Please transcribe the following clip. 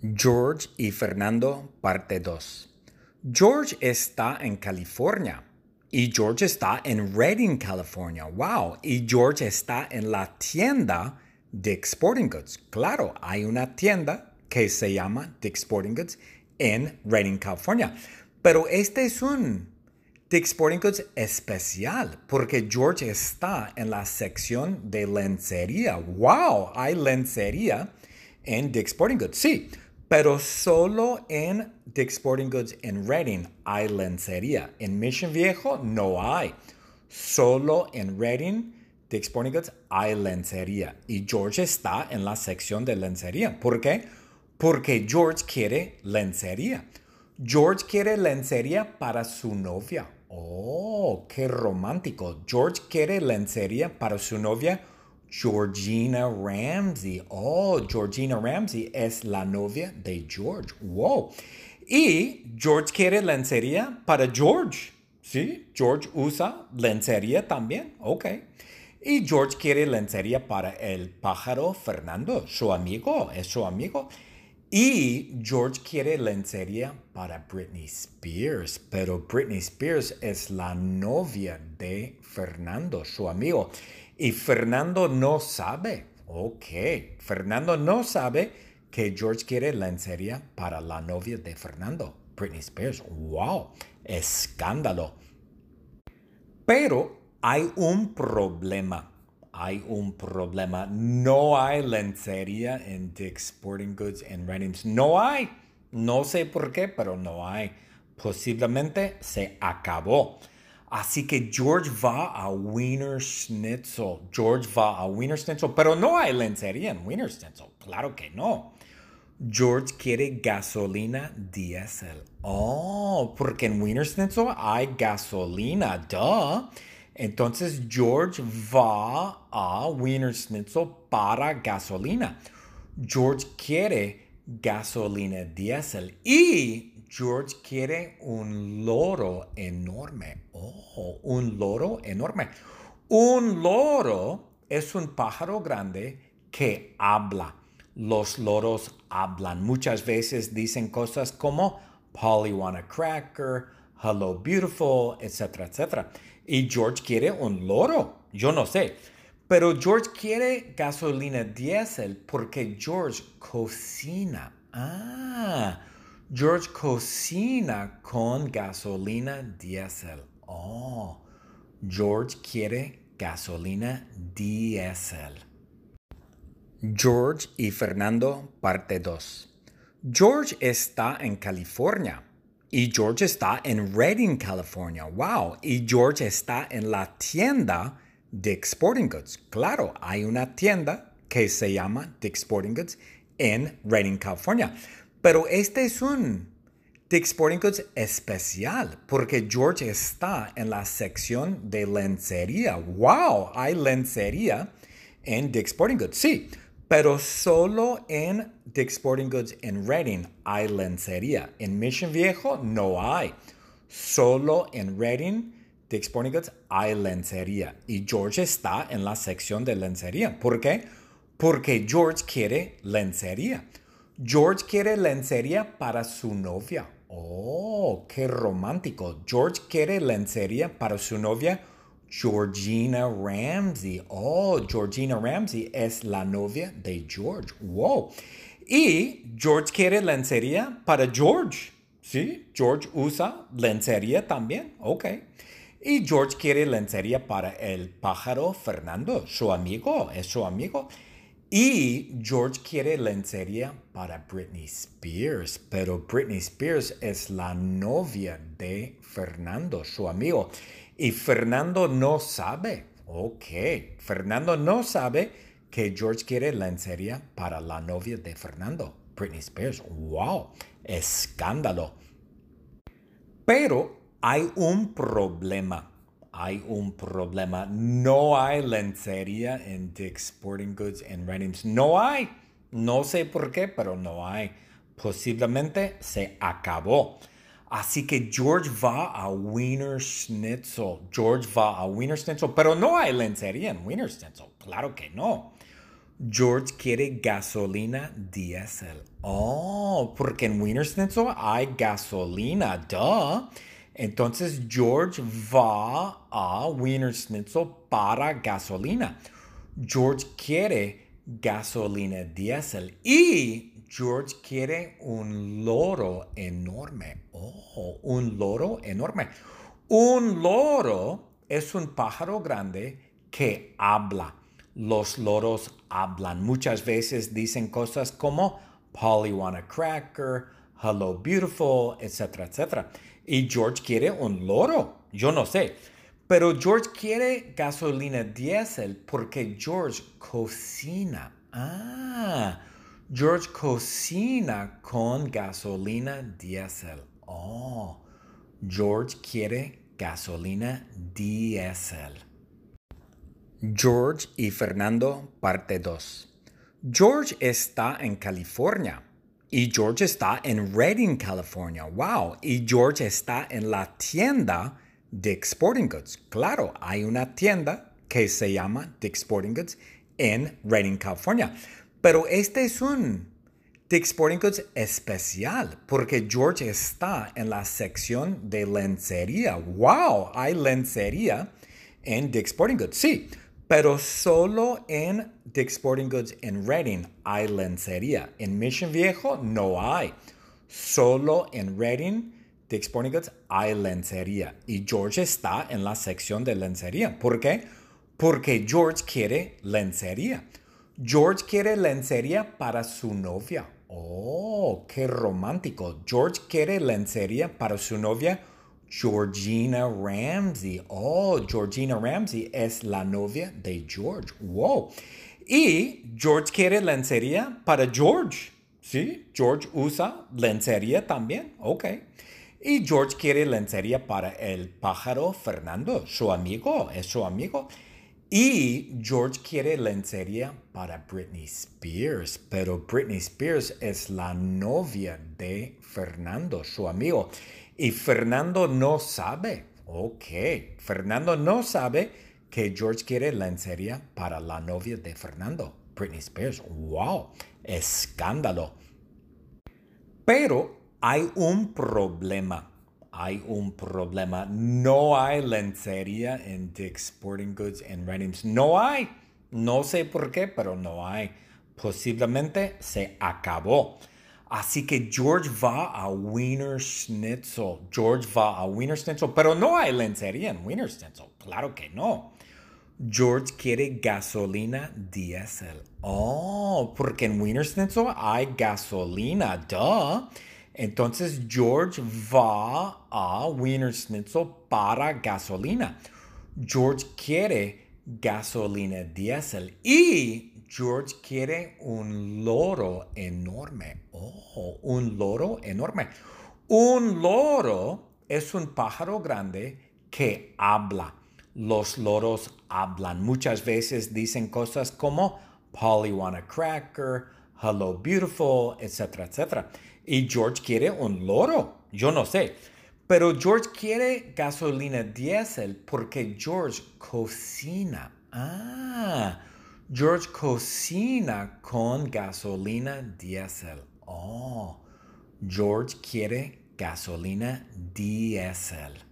George y Fernando, parte 2. George está en California y George está en Redding, California. Wow. Y George está en la tienda Dick Sporting Goods. Claro, hay una tienda que se llama Dick Sporting Goods en Redding, California. Pero este es un Dick Sporting Goods especial porque George está en la sección de lencería. ¡Wow! Hay lencería en Dick Sporting Goods. Sí, pero solo en Dick Sporting Goods en Reading hay lencería. En Mission Viejo no hay. Solo en Reading, Dick Sporting Goods hay lencería. Y George está en la sección de lencería. ¿Por qué? Porque George quiere lencería. George quiere lencería para su novia. Oh, qué romántico. George quiere lencería para su novia Georgina Ramsey. Oh, Georgina Ramsey es la novia de George. Wow. Y George quiere lencería para George. Sí, George usa lencería también. Ok. Y George quiere lencería para el pájaro Fernando, su amigo, es su amigo. Y George quiere lencería para Britney Spears, pero Britney Spears es la novia de Fernando, su amigo. Y Fernando no sabe. Ok, Fernando no sabe que George quiere lencería para la novia de Fernando, Britney Spears. ¡Wow! Escándalo. Pero hay un problema hay un problema. No hay lencería en Dick's Sporting Goods en Reynolds. No hay. No sé por qué, pero no hay. Posiblemente se acabó. Así que George va a Wiener Schnitzel. George va a Wiener Schnitzel, pero no hay lencería en Wiener Schnitzel. Claro que no. George quiere gasolina diésel. Oh, porque en Wiener Schnitzel hay gasolina. Duh. Entonces George va a Wiener Schnitzel para gasolina. George quiere gasolina diésel y George quiere un loro enorme. Oh, un loro enorme. Un loro es un pájaro grande que habla. Los loros hablan. Muchas veces dicen cosas como Polly want a cracker, hello beautiful, etcétera, etcétera. Y George quiere un loro. Yo no sé. Pero George quiere gasolina diésel porque George cocina. Ah, George cocina con gasolina diésel. Oh, George quiere gasolina diésel. George y Fernando, parte 2. George está en California y George está en Redding, California. Wow. Y George está en la tienda Dick Sporting Goods. Claro, hay una tienda que se llama Dick Sporting Goods en Redding, California. Pero este es un Dick Sporting Goods especial porque George está en la sección de lencería. ¡Wow! Hay lencería en Dick Sporting Goods. Sí, pero solo en Dick Sporting Goods en Reading hay lencería. En Mission Viejo no hay. Solo en Reading, Dick Sporting Goods hay lencería. Y George está en la sección de lencería. ¿Por qué? Porque George quiere lencería. George quiere lencería para su novia. Oh, qué romántico. George quiere lencería para su novia Georgina Ramsey. Oh, Georgina Ramsey es la novia de George. Wow. Y George quiere lencería para George. Sí, George usa lencería también. Ok. Y George quiere lencería para el pájaro Fernando, su amigo, es su amigo. Y George quiere lencería para Britney Spears, pero Britney Spears es la novia de Fernando, su amigo. Y Fernando no sabe. Ok, Fernando no sabe que George quiere lencería para la novia de Fernando, Britney Spears. ¡Wow! Escándalo. Pero hay un problema. Hay un problema. No hay lencería en Dick's Sporting Goods en Reynolds. No hay. No sé por qué, pero no hay. Posiblemente se acabó. Así que George va a Wiener Schnitzel. George va a Wiener Schnitzel, pero no hay lencería en Wiener Schnitzel. Claro que no. George quiere gasolina diésel. Oh, porque en Wiener Schnitzel hay gasolina, duh. Entonces George va a Wiener Schnitzel para gasolina. George quiere gasolina diésel y George quiere un loro enorme. Oh, un loro enorme. Un loro es un pájaro grande que habla los loros hablan. Muchas veces dicen cosas como Polly want a cracker, hello beautiful, etcétera, etcétera. Y George quiere un loro. Yo no sé. Pero George quiere gasolina diésel porque George cocina. Ah, George cocina con gasolina diésel. Oh, George quiere gasolina diésel. George y Fernando, parte 2. George está en California. Y George está en Redding, California. Wow. Y George está en la tienda Dick's Sporting Goods. Claro, hay una tienda que se llama Dick's Sporting Goods en Redding, California. Pero este es un Dick's Sporting Goods especial porque George está en la sección de lencería. ¡Wow! Hay lencería en Dick's Sporting Goods. Sí, pero solo en Dick's Sporting Goods en Reading hay lencería. En Mission Viejo no hay. Solo en Reading, Dick's Sporting Goods hay lencería. Y George está en la sección de lencería. ¿Por qué? Porque George quiere lencería. George quiere lencería para su novia. Oh, qué romántico. George quiere lencería para su novia Georgina Ramsey. Oh, Georgina Ramsey es la novia de George. Wow. Y George quiere lencería para George. Sí, George usa lencería también. Ok. Y George quiere lencería para el pájaro Fernando, su amigo, es su amigo. Y George quiere lencería para Britney Spears, pero Britney Spears es la novia de Fernando, su amigo. Y Fernando no sabe. Ok, Fernando no sabe que George quiere lencería para la novia de Fernando, Britney Spears. ¡Wow! Escándalo. Pero hay un problema. Hay un problema. No hay lencería en Dick's Sporting Goods en Reynolds. No hay. No sé por qué, pero no hay. Posiblemente se acabó. Así que George va a Wiener Schnitzel. George va a Wiener Schnitzel, pero no hay lencería en Wiener Schnitzel. Claro que no. George quiere gasolina diésel. Oh, porque en Wiener Schnitzel hay gasolina, duh. Entonces George va a Wiener Schnitzel para gasolina. George quiere gasolina diésel y George quiere un loro enorme. Oh, un loro enorme. Un loro es un pájaro grande que habla. Los loros hablan. Muchas veces dicen cosas como Polly want a cracker, hello beautiful, etcétera, etcétera. Y George quiere un loro. Yo no sé. Pero George quiere gasolina diésel porque George cocina. Ah, George cocina con gasolina diésel. Oh, George quiere gasolina diésel.